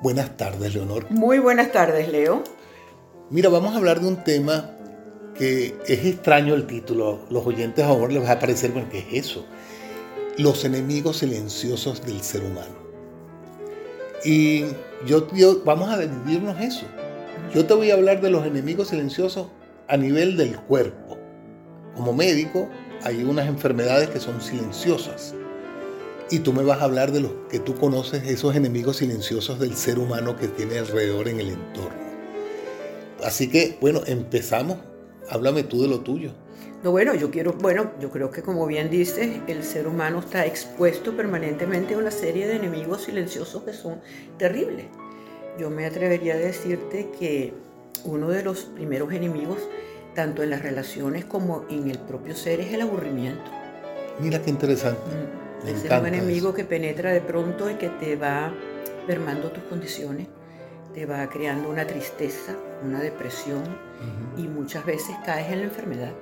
Buenas tardes, Leonor. Muy buenas tardes, Leo. Mira, vamos a hablar de un tema que es extraño el título. Los oyentes ahora les va a parecer, bueno, ¿qué es eso? Los enemigos silenciosos del ser humano. Y yo, yo, vamos a dividirnos eso. Yo te voy a hablar de los enemigos silenciosos a nivel del cuerpo. Como médico, hay unas enfermedades que son silenciosas. Y tú me vas a hablar de los que tú conoces, esos enemigos silenciosos del ser humano que tiene alrededor en el entorno. Así que, bueno, empezamos. Háblame tú de lo tuyo. No, bueno, yo quiero, bueno, yo creo que como bien dices, el ser humano está expuesto permanentemente a una serie de enemigos silenciosos que son terribles. Yo me atrevería a decirte que uno de los primeros enemigos, tanto en las relaciones como en el propio ser, es el aburrimiento. Mira qué interesante. Mm. Es un enemigo que penetra de pronto y que te va mermando tus condiciones, te va creando una tristeza, una depresión y muchas veces caes en la enfermedad.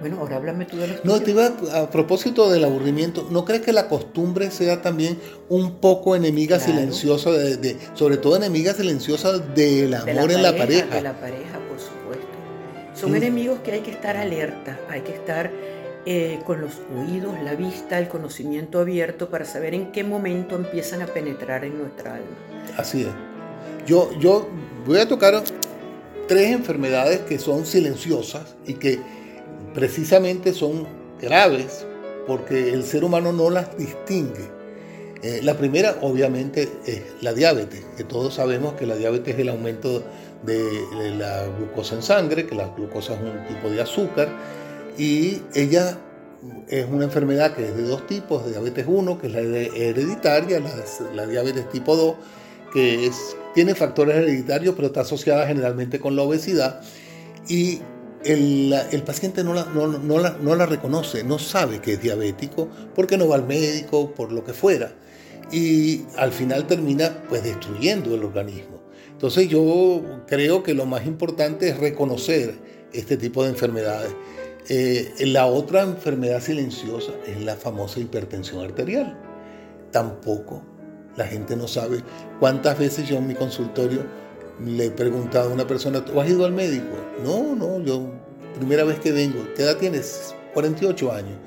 Bueno, ahora háblame tú de los No, te iba a, propósito del aburrimiento, ¿no crees que la costumbre sea también un poco enemiga silenciosa, de, sobre todo enemiga silenciosa del amor en la pareja? De la pareja, por supuesto. Son enemigos que hay que estar alerta, hay que estar eh, con los oídos, la vista, el conocimiento abierto para saber en qué momento empiezan a penetrar en nuestra alma. Así es. Yo, yo voy a tocar tres enfermedades que son silenciosas y que precisamente son graves porque el ser humano no las distingue. Eh, la primera, obviamente, es la diabetes, que todos sabemos que la diabetes es el aumento de, la glucosa en sangre, que la glucosa es un tipo de azúcar, y ella es una enfermedad que es de dos tipos, diabetes 1, que es la hereditaria, la, la diabetes tipo 2, que es, tiene factores hereditarios, pero está asociada generalmente con la obesidad, y el, paciente no la, no, la, reconoce, no sabe que es diabético, porque no va al médico, por lo que fuera. Y al final termina pues destruyendo el organismo. Entonces yo creo que lo más importante es reconocer este tipo de enfermedades. Eh, la otra enfermedad silenciosa es la famosa hipertensión arterial. Tampoco la gente no sabe cuántas veces yo en mi consultorio le he preguntado a una persona, ¿tú has ido al médico? No, no, yo primera vez que vengo, ¿qué edad tienes? 48 años.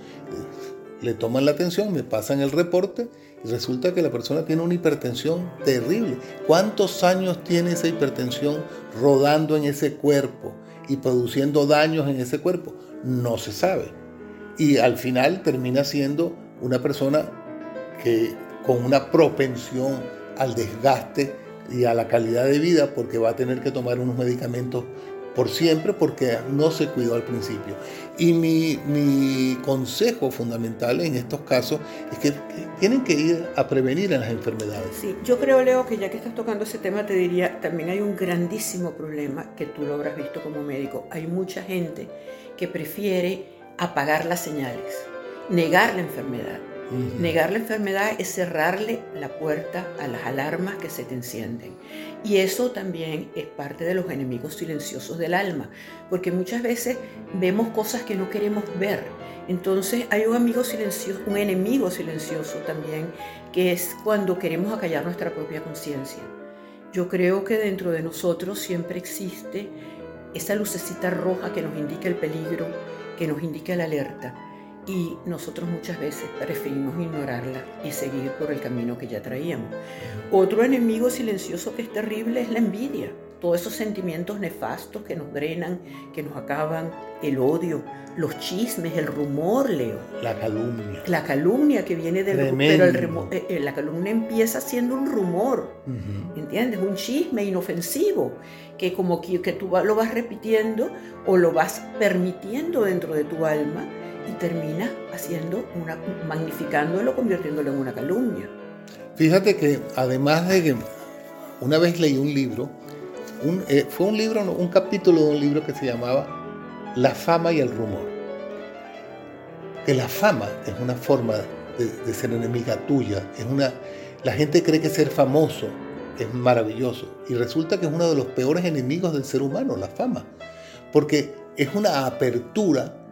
Le toman la atención, me pasan el reporte y resulta que la persona tiene una hipertensión terrible. ¿Cuántos años tiene esa hipertensión rodando en ese cuerpo y produciendo daños en ese cuerpo? No se sabe. Y al final termina siendo una persona que con una propensión al desgaste y a la calidad de vida porque va a tener que tomar unos medicamentos por siempre porque no se cuidó al principio. Y mi, consejo fundamental en estos casos es que, tienen que ir a prevenir las enfermedades. Sí, yo creo, Leo, que ya que estás tocando ese tema, te diría, también hay un grandísimo problema que tú lo habrás visto como médico. Hay mucha gente que prefiere apagar las señales, negar la enfermedad Negar la enfermedad es cerrarle la puerta a las alarmas que se te encienden. Y eso también es parte de los enemigos silenciosos del alma, porque muchas veces vemos cosas que no queremos ver. Entonces hay un amigo silencioso, un enemigo silencioso también, que es cuando queremos acallar nuestra propia conciencia. Yo creo que dentro de nosotros siempre existe esa lucecita roja que nos indica el peligro, que nos indica la alerta y nosotros muchas veces preferimos ignorarla y seguir por el camino que ya traíamos. Otro enemigo silencioso que es terrible es la envidia, todos esos sentimientos nefastos que nos drenan, que nos acaban, el odio, los chismes, el rumor, Leo. La calumnia. La calumnia que viene del rumor, pero eh, eh, la calumnia empieza siendo un rumor, ¿entiendes? Un chisme inofensivo, que como que, que tú lo vas repitiendo o lo vas permitiendo dentro de tu alma y termina haciendo una, magnificándolo, convirtiéndolo en una calumnia. Fíjate que además de que una vez leí un libro, eh, fue un libro, un capítulo de un libro que se llamaba La fama y el rumor. Que la fama es una forma de, ser enemiga tuya, es una, la gente cree que ser famoso es maravilloso y resulta que es uno de los peores enemigos del ser humano, la fama, porque es una apertura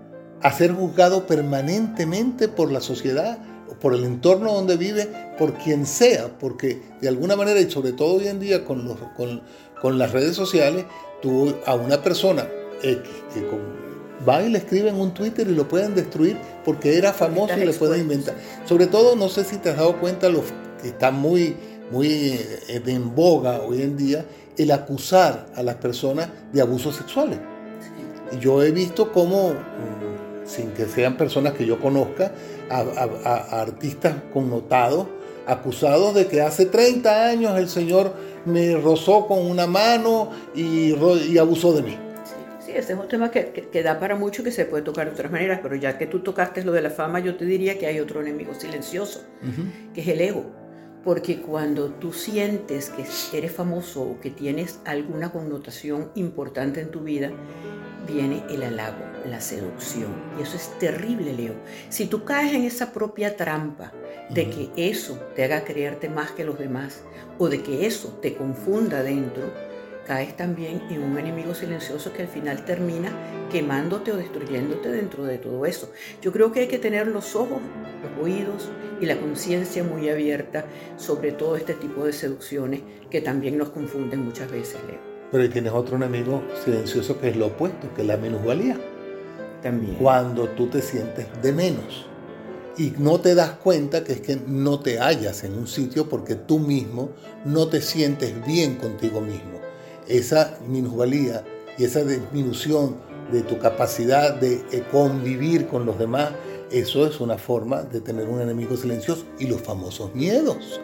a ser juzgado permanentemente por la sociedad por el entorno donde vive, por quien sea, porque de alguna manera, y sobre todo hoy en día con, los, con, con las redes sociales, tú a una persona X que con, va y le escriben un Twitter y lo pueden destruir porque era famoso y le pueden inventar. Sobre todo, no sé si te has dado cuenta, los que están muy, muy eh, en boga hoy en día, el acusar a las personas de abusos sexuales. Yo he visto cómo, sin que sean personas que yo conozca, a, artistas connotados, acusados de que hace 30 años el señor me rozó con una mano y, y abusó de mí. Sí, ese es un tema que, que, da para mucho que se puede tocar de otras maneras, pero ya que tú tocaste lo de la fama, yo te diría que hay otro enemigo silencioso, que es el ego. Porque cuando tú sientes que eres famoso o que tienes alguna connotación importante en tu vida, viene el halago, la seducción. Y eso es terrible, Leo. Si tú caes en esa propia trampa de que eso te haga creerte más que los demás o de que eso te confunda dentro, caes también en un enemigo silencioso que al final termina quemándote o destruyéndote dentro de todo eso. Yo creo que hay que tener los ojos, los oídos y la conciencia muy abierta sobre todo este tipo de seducciones que también nos confunden muchas veces, Leo. Pero ahí tienes otro enemigo silencioso que es lo opuesto, que es la minusvalía. También. Cuando tú te sientes de menos y no te das cuenta que es que no te hallas en un sitio porque tú mismo no te sientes bien contigo mismo. Esa minusvalía y esa disminución de tu capacidad de eh, convivir con los demás, eso es una forma de tener un enemigo silencioso. Y los famosos miedos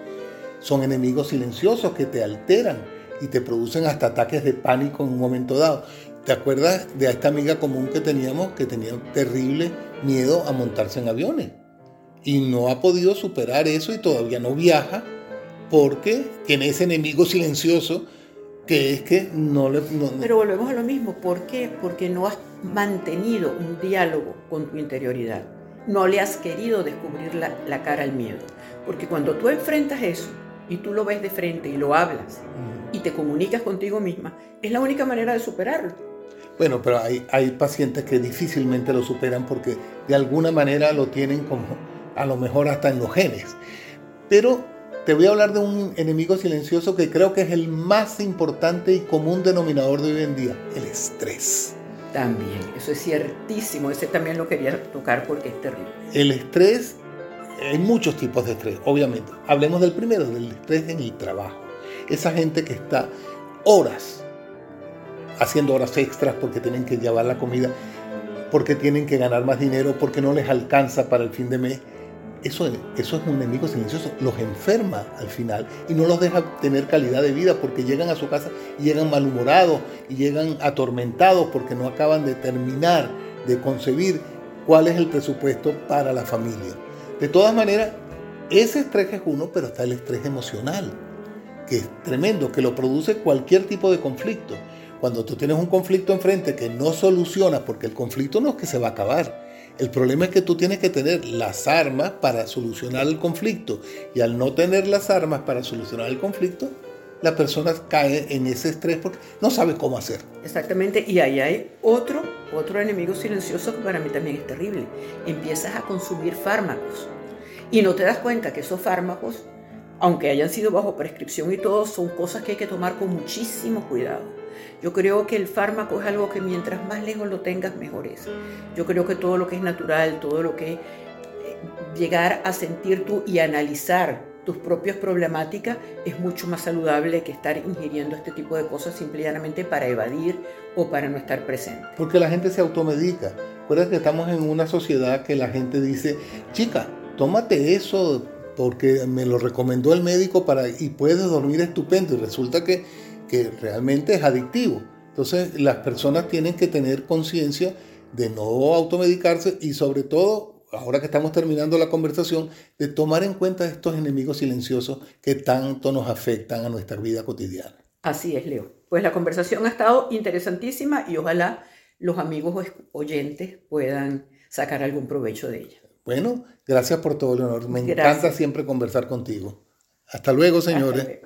son enemigos silenciosos que te alteran y te producen hasta ataques de pánico en un momento dado. ¿Te acuerdas de esta amiga común que teníamos que tenía un terrible miedo a montarse en aviones? Y no ha podido superar eso y todavía no viaja porque tiene ese enemigo silencioso que es que no le... Pero volvemos a lo mismo. ¿Por qué? Porque no has mantenido un diálogo con tu interioridad. No le has querido descubrir la, la cara al miedo. Porque cuando tú enfrentas eso y tú lo ves de frente y lo hablas y te comunicas contigo misma, es la única manera de superarlo. Bueno, pero hay, hay pacientes que difícilmente lo superan porque de alguna manera lo tienen como a lo mejor hasta en los genes. Pero te voy a hablar de un enemigo silencioso que creo que es el más importante y común denominador de hoy en día, el estrés. También, eso es ciertísimo, ese también lo quería tocar porque es terrible. El estrés, hay muchos tipos de estrés, obviamente. Hablemos del primero, del estrés en el trabajo. Esa gente que está horas haciendo horas extras porque tienen que llevar la comida, porque tienen que ganar más dinero, porque no les alcanza para el fin de mes. Eso, eso es un enemigo silencioso, los enferma al final y no los deja tener calidad de vida porque llegan a su casa y llegan malhumorados y llegan atormentados porque no acaban de terminar de concebir cuál es el presupuesto para la familia. De todas maneras, ese estrés es uno, pero está el estrés emocional que es tremendo, que lo produce cualquier tipo de conflicto. Cuando tú tienes un conflicto enfrente que no solucionas, porque el conflicto no es que se va a acabar, el problema es que tú tienes que tener las armas para solucionar el conflicto. Y al no tener las armas para solucionar el conflicto, la persona cae en ese estrés porque no sabe cómo hacer. Exactamente, y ahí hay otro, otro enemigo silencioso que para mí también es terrible. Empiezas a consumir fármacos y no te das cuenta que esos fármacos aunque hayan sido bajo prescripción y todo, son cosas que hay que tomar con muchísimo cuidado. Yo creo que el fármaco es algo que mientras más lejos lo tengas, mejor es. Yo creo que todo lo que es natural, todo lo que eh, llegar a sentir tú y analizar tus propias problemáticas es mucho más saludable que estar ingiriendo este tipo de cosas simplemente para evadir o para no estar presente. Porque la gente se automedica. Recuerda que estamos en una sociedad que la gente dice, chica, tómate eso, porque me lo recomendó el médico para, y puedes dormir estupendo y resulta que, que realmente es adictivo. Entonces las personas tienen que tener conciencia de no automedicarse y sobre todo, ahora que estamos terminando la conversación, de tomar en cuenta estos enemigos silenciosos que tanto nos afectan a nuestra vida cotidiana. Así es, Leo. Pues la conversación ha estado interesantísima y ojalá los amigos oyentes puedan sacar algún provecho de ella. Bueno, gracias por todo, Leonor. Me encanta siempre conversar contigo. Hasta luego, señores.